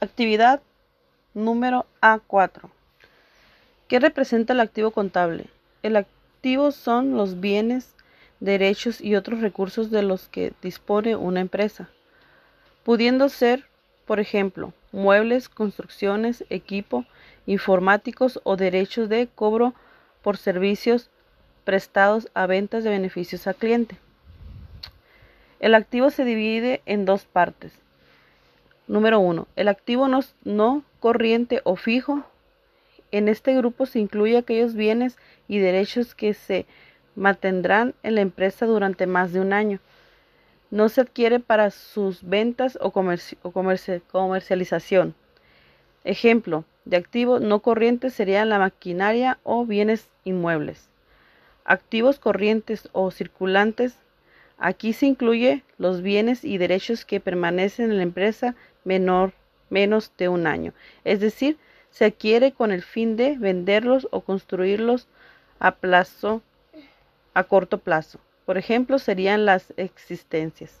Actividad número A4. ¿Qué representa el activo contable? El activo son los bienes, derechos y otros recursos de los que dispone una empresa, pudiendo ser, por ejemplo, muebles, construcciones, equipo, informáticos o derechos de cobro por servicios prestados a ventas de beneficios al cliente. El activo se divide en dos partes. Número 1. El activo no, corriente o fijo. En este grupo se incluye aquellos bienes y derechos que se mantendrán en la empresa durante más de un año. No se adquiere para sus ventas o, o comercialización. Ejemplo de activo no corriente serían la maquinaria o bienes inmuebles. Activos corrientes o circulantes. Aquí se incluye los bienes y derechos que permanecen en la empresa menor, menos de un año. Es decir, se adquiere con el fin de venderlos o construirlos a plazo a corto plazo. Por ejemplo, serían las existencias.